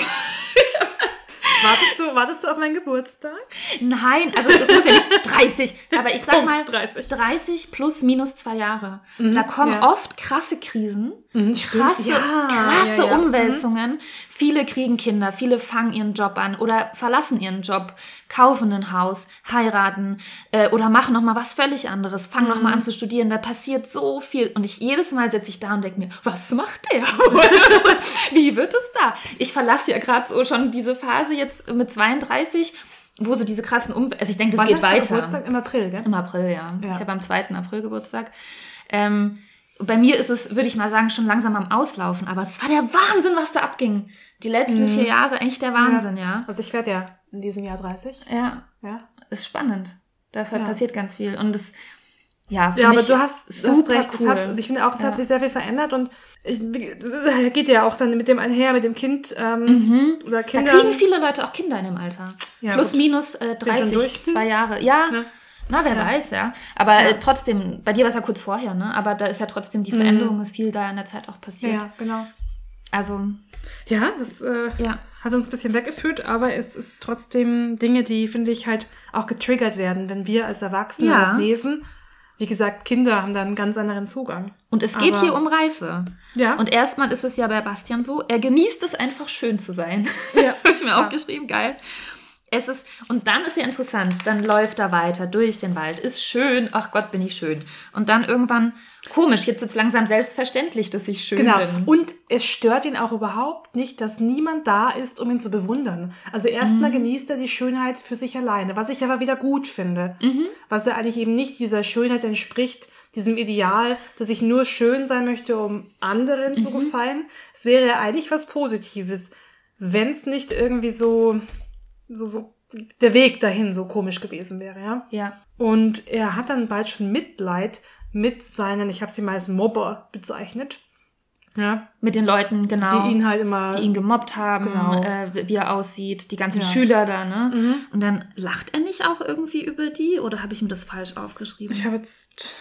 Wartest du, wartest du auf meinen Geburtstag?
Nein, also es muss ja nicht 30, aber ich sag mal
30.
30 plus minus zwei Jahre. da kommen
ja.
oft krasse Krisen,
Mhm,
krasse,
Ja,
krasse
ja, ja.
Umwälzungen. Viele kriegen Kinder, viele fangen ihren Job an oder verlassen ihren Job. Kaufen ein Haus, heiraten äh, oder machen noch mal was völlig anderes, fangen noch mal
Mhm.
an zu studieren. Da passiert so viel und ich jedes Mal sitze ich da und denke mir, was macht der? Wie wird es da? Ich verlasse ja gerade so schon diese Phase jetzt mit 32, wo so diese krassen um also ich denke, das
Wann
geht
hast du
weiter.
Geburtstag? Im April, gell?
Im April, ja.
Ja.
Ich habe am 2. April Geburtstag. Ähm, bei mir ist es, würde ich mal sagen, schon langsam am Auslaufen. Aber es war der Wahnsinn, was da abging. Die letzten
Mhm.
vier Jahre, echt der Wahnsinn, ja.
Also ich werde ja in diesem Jahr 30.
Ja,
Ja,
ist spannend. Dafür
Ja.
passiert ganz viel. Und das, ja,
ja aber du hast
super
du hast. Es
cool.
Hat, ich finde auch, es
Ja.
hat sich sehr viel verändert und ich, geht ja auch dann mit dem einher, mit dem Kind ähm,
mhm.
oder
Da
Kindern.
kriegen viele Leute auch Kinder in dem Alter.
Ja,
Plus,
gut.
minus äh,
Bin schon
30,
durch. Hm.
zwei Jahre. Ja,
Ja.
na, wer weiß, ja. Aber. Äh, trotzdem, bei dir war es ja kurz vorher, ne? Aber da ist ja trotzdem die
Mhm.
Veränderung, ist viel da in der Zeit auch passiert.
ja, genau.
Also,
Ja, das äh,
ja.
Hat uns ein bisschen weggeführt, aber es ist trotzdem Dinge, die, finde ich, halt auch getriggert werden, wenn wir als Erwachsene
Ja.
das lesen. Wie gesagt, Kinder haben da einen ganz anderen Zugang.
Und es geht
Aber-
hier um Reife.
Ja.
Und erstmal ist es ja bei Bastian so, er genießt es einfach schön zu sein.
ja.
Habe ich mir
Ja.
aufgeschrieben, geil. Es ist, und dann ist ja interessant, dann läuft er weiter durch den Wald, ist schön, ach Gott, bin ich schön. Und dann irgendwann, komisch, jetzt ist es langsam selbstverständlich, dass ich schön
Genau.
bin.
Und es stört ihn auch überhaupt nicht, dass niemand da ist, um ihn zu bewundern. Also erstmal
Mhm.
genießt er die Schönheit für sich alleine, was ich aber wieder gut finde.
Mhm.
Was er eigentlich eben nicht dieser Schönheit entspricht, diesem Ideal, dass ich nur schön sein möchte, um anderen zu
Mhm.
gefallen. Es wäre ja eigentlich was Positives, wenn es nicht irgendwie so, so, so der Weg dahin so komisch gewesen wäre, ja.
Ja.
Und er hat dann bald schon Mitleid mit seinen, ich habe sie mal als Mobber bezeichnet, ja,
Mit den Leuten, genau.
die ihn halt immer.
die ihn gemobbt haben,
Genau.
äh, wie er aussieht, die ganzen
Ja.
Schüler da, ne?
Mhm.
Und dann lacht er nicht auch irgendwie über die oder habe ich mir das falsch aufgeschrieben?
Ich habe jetzt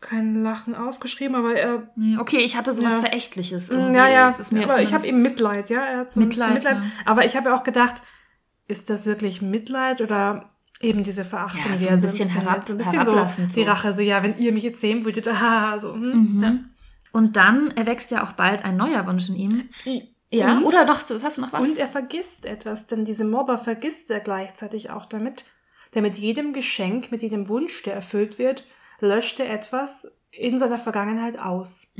kein Lachen aufgeschrieben, aber er.
Nee, okay, ich hatte sowas
Ja.
Verächtliches irgendwie.
Ja, ja, aber ich habe eben Mitleid, ja. Er hat so
Mitleid,
Mitleid.
ja.
Aber ich habe auch gedacht, ist das wirklich Mitleid oder eben diese Verachtung,
Ja, so ein
so
bisschen herab-
so ein bisschen so die. Rache, so ja, wenn ihr mich jetzt sehen würdet, haha, so. Hm,
Mhm.
ja.
Und dann erwächst ja auch bald ein neuer Wunsch in ihm. Ja,
Und?
oder doch, hast du noch was?
Und er vergisst etwas, denn diese Mobber vergisst er gleichzeitig auch damit. Denn mit jedem Geschenk, mit jedem Wunsch, der erfüllt wird, löscht er etwas in seiner Vergangenheit aus.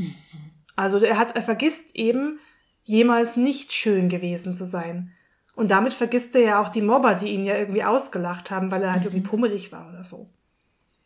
Also er hat, er vergisst eben, jemals nicht schön gewesen zu sein. Und damit vergisst er ja auch die Mobber, die ihn ja irgendwie ausgelacht haben, weil er halt irgendwie pummelig war oder so.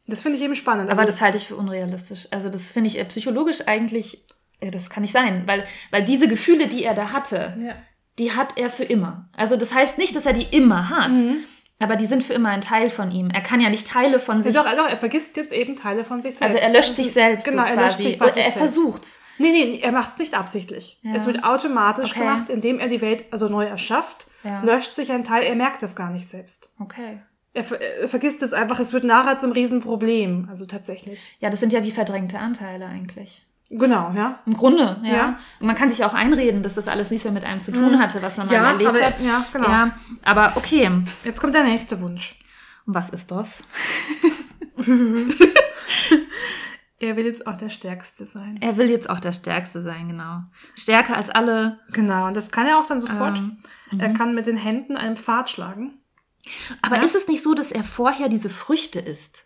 Das finde ich eben spannend.
Aber
Also-
das halte ich für unrealistisch. Also das finde ich äh, psychologisch eigentlich, äh, das kann nicht sein, weil, weil diese Gefühle, die er da hatte,
ja.
die hat er für immer. Also das heißt nicht, dass er die immer hat,
Mhm.
aber die sind für immer ein Teil von ihm. Er kann ja nicht Teile von
Ja,
sich.
doch, doch, er vergisst jetzt eben Teile von sich selbst.
also er löscht sich
ist-
selbst
Genau,
so
er löscht sich
er versucht's.
Nee, nee, er macht es nicht absichtlich.
Ja.
Es wird automatisch
Okay.
gemacht, indem er die Welt also neu erschafft,
Ja.
löscht sich ein Teil, er merkt das gar nicht selbst.
Okay.
Er, er vergisst es einfach, es wird nachher zum Riesenproblem, also tatsächlich.
Ja, das sind ja wie verdrängte Anteile eigentlich.
Genau, ja.
Im Grunde, ja.
Ja.
Und man kann sich auch einreden, dass das alles nichts mehr mit einem zu tun
Mhm.
hatte, was man
Ja,
mal erlebt
aber-
hat.
ja, genau.
Ja, aber okay. Und
Jetzt kommt der nächste Wunsch.
was ist das?
Er will jetzt auch der Stärkste sein.
Er will jetzt auch der Stärkste sein, genau. Stärker als alle.
Genau, und das kann er auch dann sofort.
Ähm,
Er
mhm.
kann mit den Händen einen Pfad schlagen.
Aber
Ja.
ist es nicht so, dass er vorher diese Früchte isst?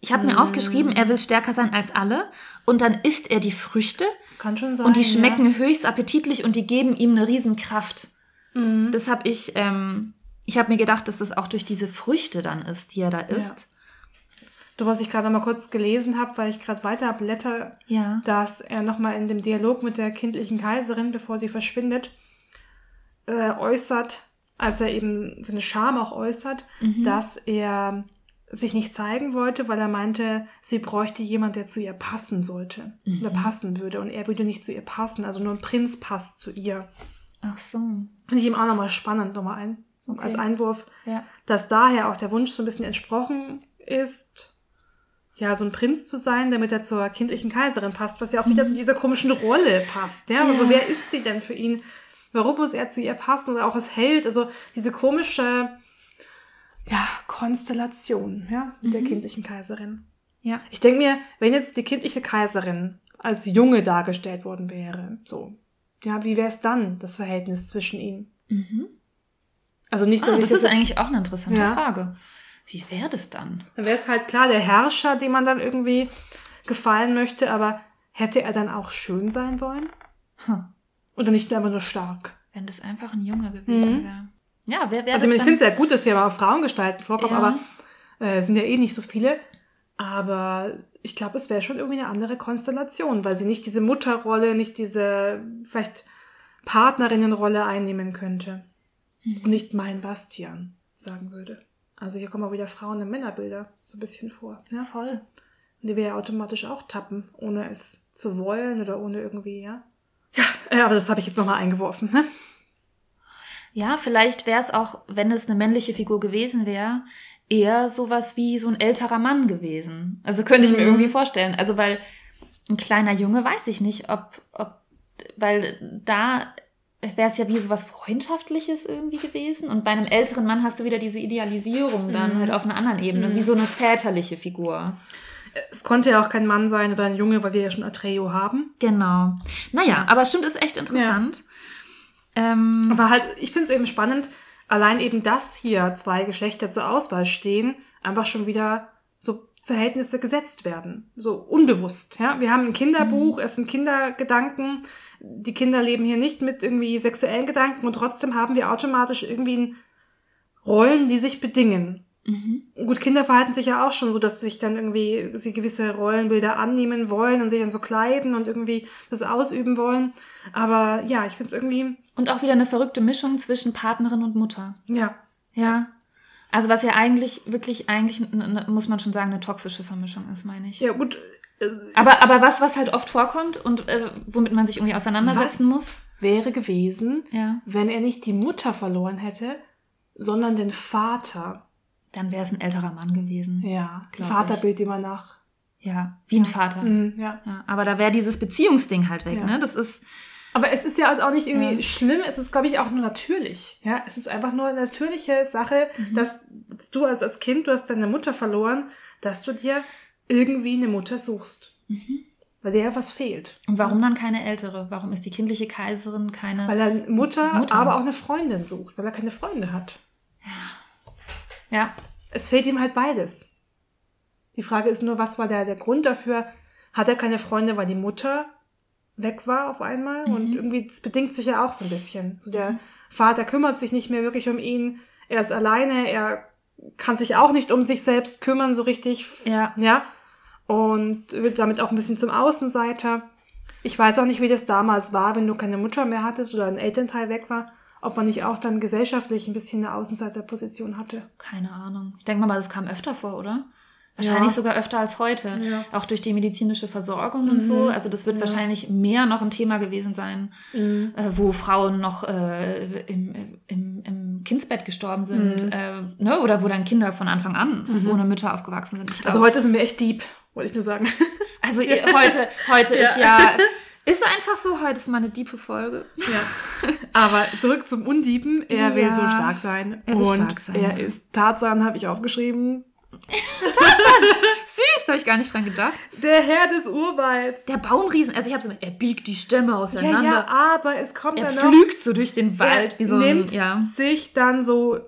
Ich habe mir
Mm.
aufgeschrieben, er will stärker sein als alle und dann isst er die Früchte
Kann schon sein.
und die
ja.
schmecken höchst appetitlich und die geben ihm eine Riesenkraft.
Mhm.
Das habe ich, ähm, ich habe mir gedacht, dass das auch durch diese Früchte dann ist, die er da isst.
Du, was ich gerade noch mal kurz gelesen habe, weil ich gerade weiter blätter,
Ja.
dass er nochmal in dem Dialog mit der kindlichen Kaiserin, bevor sie verschwindet, äh, äußert, als er eben seine Scham auch äußert,
Mhm.
dass er sich nicht zeigen wollte, weil er meinte, sie bräuchte jemand, der zu ihr passen sollte
Mhm.
oder passen würde und er würde nicht zu ihr passen, also nur ein Prinz passt zu ihr.
Ach so.
Finde ich ihm auch nochmal spannend, nochmal ein,
Okay.
als Einwurf,
Ja.
dass daher auch der Wunsch so ein bisschen entsprochen ist, ja, so ein Prinz zu sein, damit er zur kindlichen Kaiserin passt, was ja auch wieder
Mhm.
zu dieser komischen Rolle passt. Ja?
Ja.
Also wer ist sie denn für ihn? Warum muss er zu ihr passen oder auch als Held? Also diese komische, ja, Konstellation, ja, mit der
Mhm.
kindlichen Kaiserin.
Ja.
Ich denke mir, wenn jetzt die kindliche Kaiserin als Junge dargestellt worden wäre, so, ja, wie wäre es dann, das Verhältnis zwischen ihnen?
Mhm.
Also nicht, dass
Ah,
ich
das ist eigentlich auch eine interessante
Ja.
Frage. Wie wäre das dann?
Dann wäre es halt klar der Herrscher, dem man dann irgendwie gefallen möchte, aber hätte er dann auch schön sein wollen?
Hm.
Oder nicht nur einfach nur stark?
Wenn das einfach ein Junge gewesen
Mhm.
wäre. Ja, wer wäre
Also ich, finde es ja gut, dass hier mal Frauengestalten vorkommen,
Ja.
aber äh, es sind ja eh nicht so viele. Aber ich glaube, es wäre schon irgendwie eine andere Konstellation, weil sie nicht diese Mutterrolle, nicht diese vielleicht Partnerinnenrolle einnehmen könnte.
Mhm.
Und nicht mein Bastian sagen würde. Also hier kommen auch wieder Frauen- und Männerbilder so ein bisschen vor. Ja?
dann? Voll.
Und die wir ja automatisch auch tappen, ohne es zu wollen oder ohne irgendwie, ja. Ja, äh, aber das habe ich jetzt nochmal eingeworfen. Ne?
Ja, vielleicht wäre es auch, wenn es eine männliche Figur gewesen wäre, eher sowas wie so ein älterer Mann gewesen. Also könnte ich mir
Mhm.
irgendwie vorstellen. Also weil ein kleiner Junge weiß ich nicht, ob, ob weil da wäre es ja wie sowas Freundschaftliches irgendwie gewesen. Und bei einem älteren Mann hast du wieder diese Idealisierung dann
Mhm.
halt auf einer anderen Ebene,
Mhm.
wie so eine väterliche Figur.
Es konnte ja auch kein Mann sein oder ein Junge, weil wir ja schon Atreo haben.
Genau. Naja, aber es stimmt, ist echt interessant. Ähm,
Aber halt, ich finde es eben spannend, allein eben, dass hier zwei Geschlechter zur Auswahl stehen, einfach schon wieder so Verhältnisse gesetzt werden. So unbewusst, ja. Wir haben ein Kinderbuch, es sind Kindergedanken. Die Kinder leben hier nicht mit irgendwie sexuellen Gedanken und trotzdem haben wir automatisch irgendwie Rollen, die sich bedingen.
mhm.
Gut, Kinder verhalten sich ja auch schon so, dass sich dann irgendwie sie gewisse Rollenbilder annehmen wollen und sich dann so kleiden und irgendwie das ausüben wollen. Aber ja, ich finde es irgendwie,
Und auch wieder eine verrückte Mischung zwischen Partnerin und Mutter.
ja,
Ja. Also was ja eigentlich, wirklich eigentlich, muss man schon sagen, eine toxische Vermischung ist, meine ich.
ja gut. äh,
Aber, aber was, was halt oft vorkommt und äh, womit man sich irgendwie auseinandersetzen muss.
wäre gewesen,
Ja.
wenn er nicht die Mutter verloren hätte, sondern den Vater.
Dann wäre es ein älterer Mann gewesen. Ja.
Ja, Vaterbild immer nach.
wie ein Vater.
Mhm, ja.
Ja, aber da wäre dieses Beziehungsding halt weg,
Ja.
ne? Das ist,
Aber es ist ja also auch nicht irgendwie
Ja.
schlimm, es ist, glaube ich, auch nur natürlich. Ja, es ist einfach nur eine natürliche Sache,
Mhm.
dass du als, als Kind, du hast deine Mutter verloren, dass du dir irgendwie eine Mutter suchst.
Mhm.
Weil dir ja was fehlt.
und warum dann keine ältere? Warum ist die kindliche Kaiserin keine?
Weil er Mutter,
Mutter.
aber auch eine Freundin sucht, weil er keine Freunde hat.
ja,
Es fehlt ihm halt beides. Die Frage ist nur, was war der, der Grund dafür? Hat er keine Freunde, weil die Mutter weg war auf einmal? Und
Mhm.
irgendwie, das bedingt sich ja auch so ein bisschen. So der Vater kümmert sich nicht mehr wirklich um ihn. Er ist alleine. Er kann sich auch nicht um sich selbst kümmern, so richtig.
Ja.
Ja. Und wird damit auch ein bisschen zum Außenseiter. Ich weiß auch nicht, wie das damals war, wenn du keine Mutter mehr hattest oder ein Elternteil weg war. Ob man nicht auch dann gesellschaftlich ein bisschen eine Außenseiterposition hatte.
keine Ahnung. Ich denke mal, das kam öfter vor, oder? Wahrscheinlich
Ja.
sogar öfter als heute.
Ja.
Auch durch die medizinische Versorgung und so. Also das wird
Ja.
wahrscheinlich mehr noch ein Thema gewesen sein,
Mhm.
äh, wo Frauen noch äh, im, im, im Kindsbett gestorben sind.
Mhm.
Äh, ne? Oder wo dann Kinder von Anfang an ohne Mütter aufgewachsen sind.
Also heute sind wir echt deep, wollte ich nur sagen.
also heute, heute ist
Ja.
Ist einfach so, heute ist mal eine diepe Folge.
Ja. Aber zurück zum Undieben. Er will so stark sein.
Er will
und
stark sein.
er ist Tarzan, habe ich aufgeschrieben.
Süß, da habe ich gar nicht dran gedacht.
Der Herr des Urwalds.
Der Baumriesen, also ich habe so, er biegt die Stämme
ja,
auseinander.
ja, aber es kommt
Er
dann noch.
pflügt so durch den Wald
er
wie so ein,
nimmt
ja.
sich dann so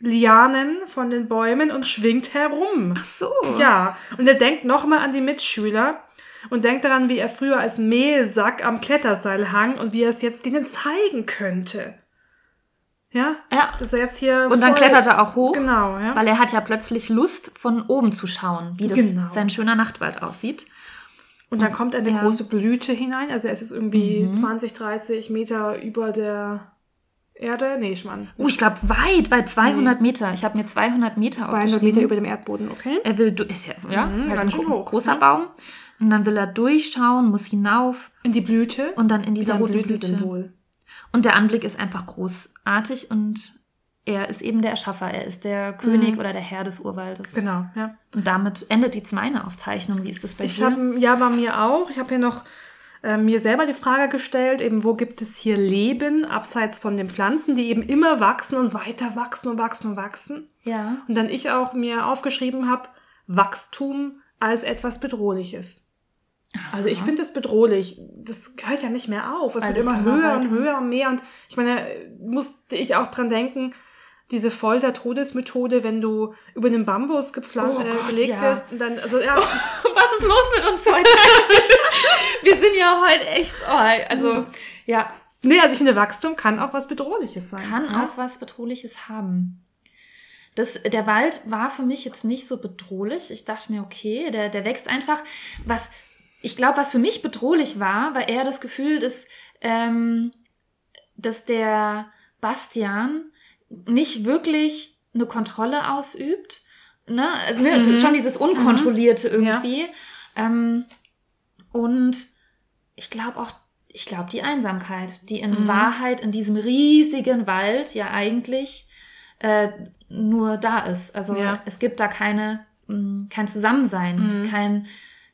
Lianen von den Bäumen und schwingt herum.
Ach so.
Ja, und er denkt nochmal an die Mitschüler und denkt daran, wie er früher als Mehlsack am Kletterseil hang und wie er es jetzt denen zeigen könnte. Ja,
Ja.
dass er jetzt hier.
Und dann klettert er auch hoch,
Genau, ja.
weil er hat ja plötzlich Lust, von oben zu schauen, wie das
Genau.
sein schöner Nachtwald aussieht.
Und dann kommt eine
Ja.
große Blüte hinein. Also es ist irgendwie
Mhm.
20, 30 Meter über der Erde. Nee, ich meine.
Oh, ich glaube weit, weit 200 Meter. Ich habe mir 200 Meter
200
aufgeschrieben.
Meter über dem Erdboden, okay?
Er will, ist ja, ja
Mhm,
halt ein
ganz schön hoch,
großer
ne?
Baum. Und dann will er durchschauen, muss hinauf
In die Blüte.
und dann in dieser roten Blüte. Und der Anblick ist einfach großartig und er ist eben der Erschaffer. Er ist der König oder der Herr des Urwaldes.
Genau, ja.
Und damit endet jetzt meine Aufzeichnung. Wie ist das bei
Ich
dir?
habe ja bei mir auch. Ich habe hier noch äh, mir selber die Frage gestellt, eben wo gibt es hier Leben abseits von den Pflanzen, die eben immer wachsen und weiter wachsen und wachsen und wachsen.
ja.
Und dann ich auch mir aufgeschrieben habe, Wachstum als etwas Bedrohliches. Also ich finde das bedrohlich. Das hört ja nicht mehr auf. Es
Weil
wird immer höher und höher und mehr. Und ich meine, musste ich auch dran denken, diese Folter-Todesmethode, wenn du über einen Bambus gepflanzt,
Oh
äh, gelegt
ja.
wirst und dann, also ja,
Was ist los mit uns heute? Wir sind ja heute echt, oh, also ja,
nee, also ich finde, Wachstum kann auch was Bedrohliches sein.
kann
ja?
auch was Bedrohliches haben. Das, der Wald war für mich jetzt nicht so bedrohlich. Ich dachte mir, okay, der, der wächst einfach. Was ich glaube, was für mich bedrohlich war, war eher das Gefühl, dass, ähm, dass der Bastian nicht wirklich eine Kontrolle ausübt. Ne? Ne?
Mhm.
Schon dieses Unkontrollierte irgendwie. Ähm, und ich glaube auch, ich glaube die Einsamkeit, die in
Mhm.
Wahrheit in diesem riesigen Wald ja eigentlich äh, nur da ist. Also
Ja.
es gibt da keine, mh, kein Zusammensein,
Mhm.
kein,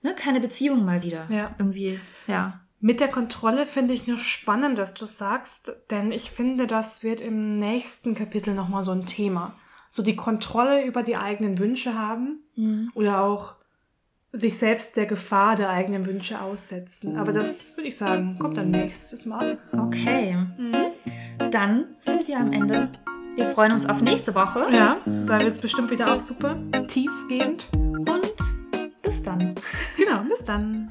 ne, keine Beziehung mal wieder.
Ja.
Irgendwie, ja.
Mit der Kontrolle finde ich nur spannend, dass du sagst, denn ich finde, das wird im nächsten Kapitel nochmal so ein Thema. So die Kontrolle über die eigenen Wünsche haben
Mhm.
oder auch sich selbst der Gefahr der eigenen Wünsche aussetzen. Aber das würde ich sagen, kommt dann nächstes Mal.
Okay. Dann sind wir am Ende. Wir freuen uns auf nächste Woche
Ja, da wird es bestimmt wieder auch super tiefgehend.
Bis dann.
Genau, bis dann.